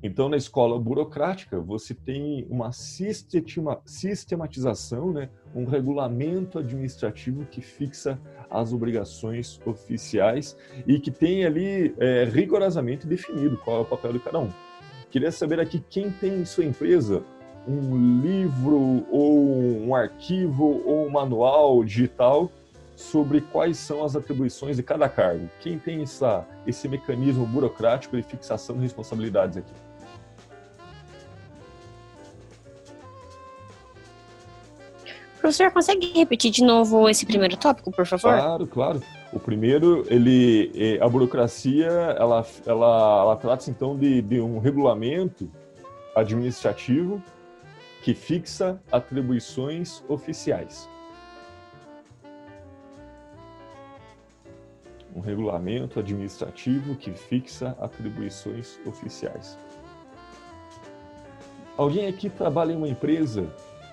Então, na escola burocrática, você tem uma sistematização, né, um regulamento administrativo que fixa as obrigações oficiais e que tem ali é, rigorosamente definido qual é o papel de cada um. Queria saber aqui quem tem em sua empresa um livro ou um arquivo ou um manual digital sobre quais são as atribuições de cada cargo. Quem tem essa, esse mecanismo burocrático de fixação de responsabilidades aqui? Professor, consegue repetir de novo esse primeiro tópico, por favor? Claro, claro. O primeiro, ele, é, a burocracia, ela, ela, ela trata-se então de, de um regulamento administrativo que fixa atribuições oficiais. Um regulamento administrativo que fixa atribuições oficiais. Alguém aqui trabalha em uma empresa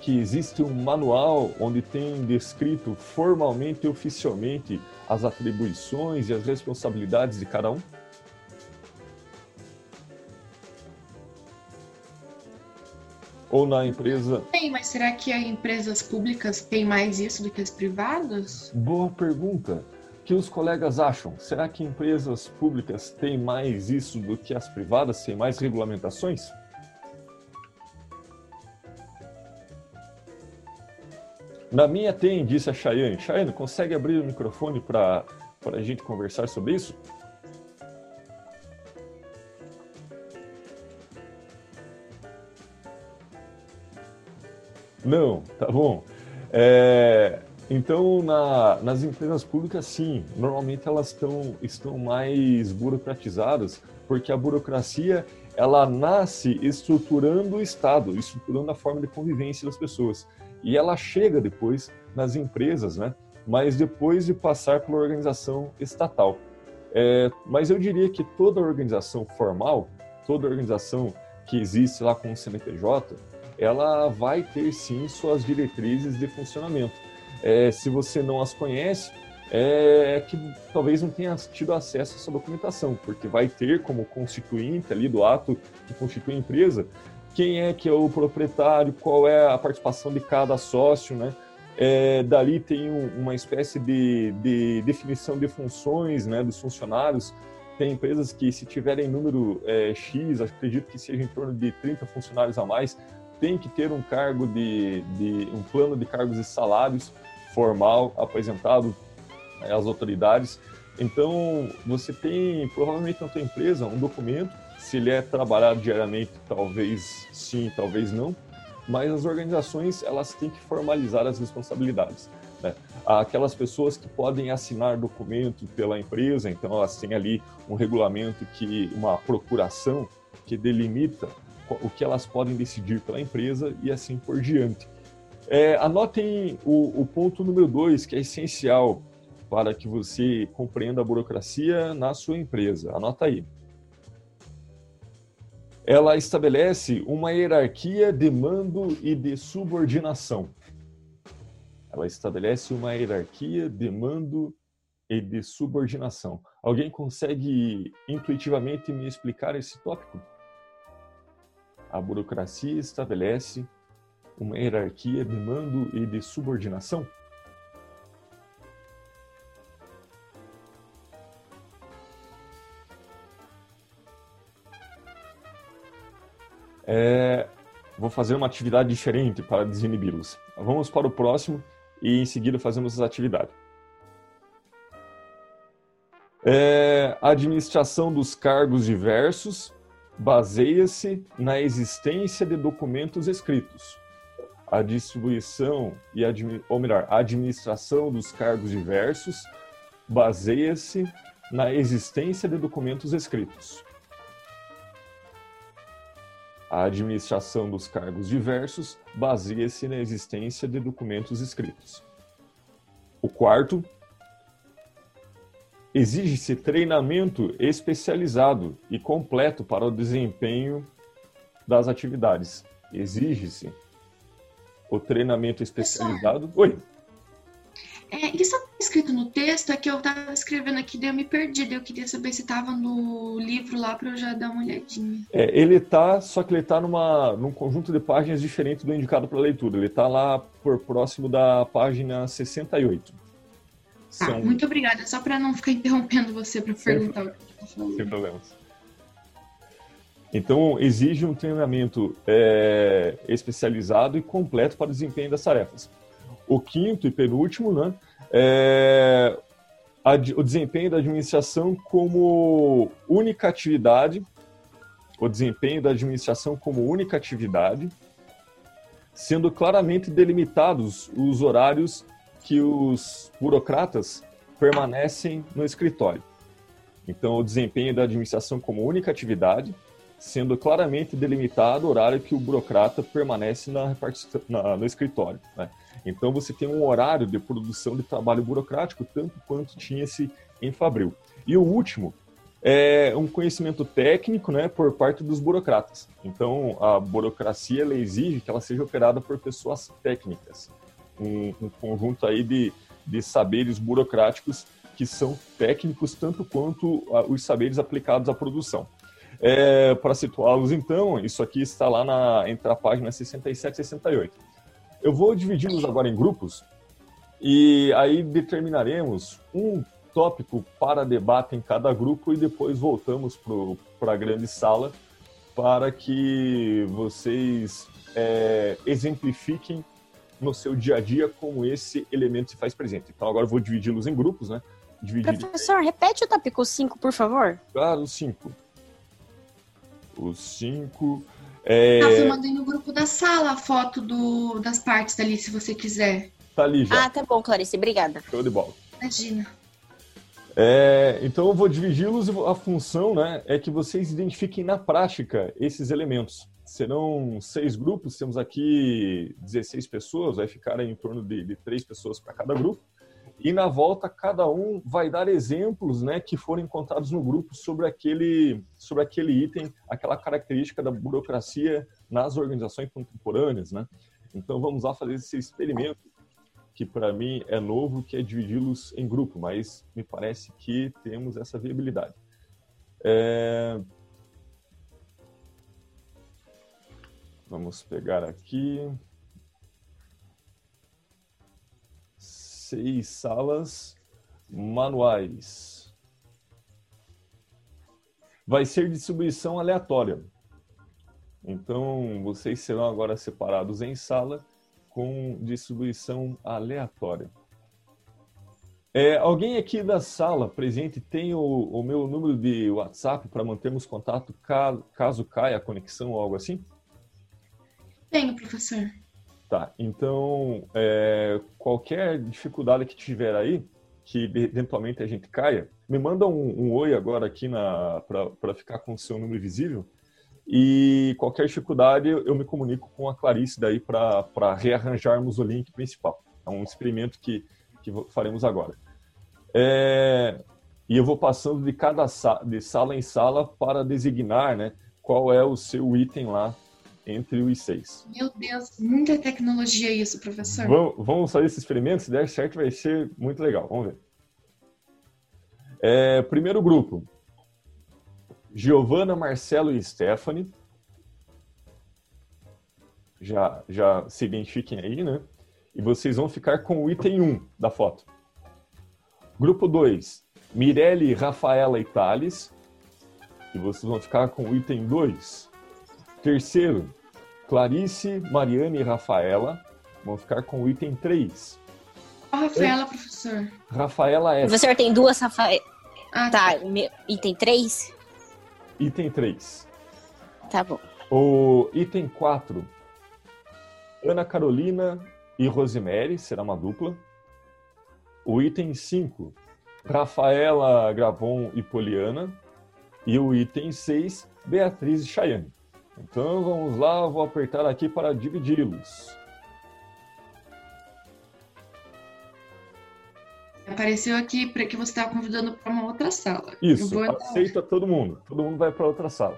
que existe um manual onde tem descrito formalmente e oficialmente as atribuições e as responsabilidades de cada um? Ou na empresa. Tem, mas será que as empresas públicas têm mais isso do que as privadas? Boa pergunta. O que os colegas acham? Será que empresas públicas têm mais isso do que as privadas? Têm mais regulamentações? Na minha tem, disse a Chayane. Chayane, consegue abrir o microfone para a gente conversar sobre isso? Não, tá bom. É, então, na, nas empresas públicas, sim, normalmente elas tão, estão mais burocratizadas, porque a burocracia ela nasce estruturando o Estado, estruturando a forma de convivência das pessoas e ela chega depois nas empresas, né? Mas depois de passar pela organização estatal. É, mas eu diria que toda organização formal, toda organização que existe lá com o CNPJ, ela vai ter sim suas diretrizes de funcionamento. É, se você não as conhece, é que talvez não tenha tido acesso a essa documentação, porque vai ter como constituinte ali do ato que constitui a empresa quem é que é o proprietário, qual é a participação de cada sócio, né? É, dali tem um, uma espécie de, de, definição de funções né, dos funcionários. Tem empresas que, se tiverem número é, X, acredito que seja em torno de 30 funcionários a mais, tem que ter um cargo de, de um plano de cargos e salários formal apresentado né, às autoridades. Então, você tem provavelmente na sua empresa um documento se ele é trabalhado diariamente, talvez sim, talvez não, mas as organizações elas têm que formalizar as responsabilidades. Né? Aquelas pessoas que podem assinar documento pela empresa, então elas têm ali um regulamento que uma procuração que delimita o que elas podem decidir pela empresa e assim por diante. É, anotem o, o ponto número dois, que é essencial para que você compreenda a burocracia na sua empresa. Anota aí ela estabelece uma hierarquia de mando e de subordinação. Ela estabelece uma hierarquia de mando e de subordinação. Alguém consegue intuitivamente me explicar esse tópico? A burocracia estabelece uma hierarquia de mando e de subordinação? É, vou fazer uma atividade diferente para desinibi-los. Vamos para o próximo e em seguida fazemos as atividades. É, a administração dos cargos diversos baseia-se na existência de documentos escritos. A distribuição e ou melhor, a administração dos cargos diversos baseia-se na existência de documentos escritos a administração dos cargos diversos baseia-se na existência de documentos escritos. O quarto, exige-se treinamento especializado e completo para o desempenho das atividades. Exige-se o treinamento especializado. Oi. É, isso, escrito no texto é que eu tava escrevendo aqui, daí eu me perdi. Daí eu queria saber se tava no livro lá para eu já dar uma olhadinha. É, ele tá, só que ele tá numa, num conjunto de páginas diferente do indicado para leitura. Ele tá lá por próximo da página 68. Tá, São... muito obrigada. Só para não ficar interrompendo você para perguntar o que tá falando. Sem problemas. Então, exige um treinamento é, especializado e completo para o desempenho das tarefas. O quinto e penúltimo, né, é, a, o desempenho da administração como única atividade, o desempenho da administração como única atividade, sendo claramente delimitados os horários que os burocratas permanecem no escritório. Então, o desempenho da administração como única atividade, sendo claramente delimitado o horário que o burocrata permanece na, na, no escritório. Né? Então você tem um horário de produção de trabalho burocrático, tanto quanto tinha-se em Fabril. E o último é um conhecimento técnico né, por parte dos burocratas. Então a burocracia exige que ela seja operada por pessoas técnicas. Um, um conjunto aí de, de saberes burocráticos que são técnicos tanto quanto os saberes aplicados à produção. É, para situá-los, então, isso aqui está lá na, entre a página 67 e 68. Eu vou dividi-los agora em grupos e aí determinaremos um tópico para debate em cada grupo e depois voltamos para a grande sala para que vocês é, exemplifiquem no seu dia a dia como esse elemento se faz presente. Então agora eu vou dividi-los em grupos, né? Dividir... Professor, repete o tópico 5, por favor. Claro, o 5. O 5. É... Ah, eu mandei no grupo da sala a foto do, das partes dali, se você quiser. Tá ali já. Ah, tá bom, Clarice, obrigada. Show de bola. Imagina. É, então eu vou dividi-los a função né, é que vocês identifiquem na prática esses elementos. Serão seis grupos, temos aqui 16 pessoas, vai ficar em torno de, de três pessoas para cada grupo. E na volta, cada um vai dar exemplos né, que foram encontrados no grupo sobre aquele, sobre aquele item, aquela característica da burocracia nas organizações contemporâneas. Né? Então vamos lá fazer esse experimento, que para mim é novo, que é dividi-los em grupo, mas me parece que temos essa viabilidade. É... Vamos pegar aqui. Seis salas manuais. Vai ser distribuição aleatória. Então, vocês serão agora separados em sala com distribuição aleatória. É, alguém aqui da sala presente tem o, o meu número de WhatsApp para mantermos contato caso, caso caia a conexão ou algo assim? Tenho, professor. Tá, então é, qualquer dificuldade que tiver aí, que eventualmente a gente caia, me manda um, um oi agora aqui para ficar com o seu número visível. E qualquer dificuldade eu me comunico com a Clarice daí para rearranjarmos o link principal. É um experimento que, que faremos agora. É, e eu vou passando de cada de sala em sala para designar né, qual é o seu item lá entre os seis. Meu Deus, muita tecnologia isso, professor. Vamos, vamos fazer esse experimento, se der certo vai ser muito legal, vamos ver. É, primeiro grupo, Giovana, Marcelo e Stephanie. Já, já se identifiquem aí, né? E vocês vão ficar com o item 1 da foto. Grupo 2, Mirelle, Rafaela e Thales. E vocês vão ficar com o item 2. Terceiro, Clarice, Mariane e Rafaela vão ficar com o item 3. Qual Rafaela, professor? Rafaela. O professor tem duas Rafaela. Ah, tá. tá. Item 3? Item 3. Tá bom. O item 4. Ana Carolina e Rosemary, será uma dupla. O item 5. Rafaela Gravon e Poliana. E o item 6. Beatriz e Chayane. Então vamos lá, vou apertar aqui para dividi-los. Apareceu aqui para que você estava convidando para uma outra sala. Isso, aceita todo mundo. Todo mundo vai para outra sala.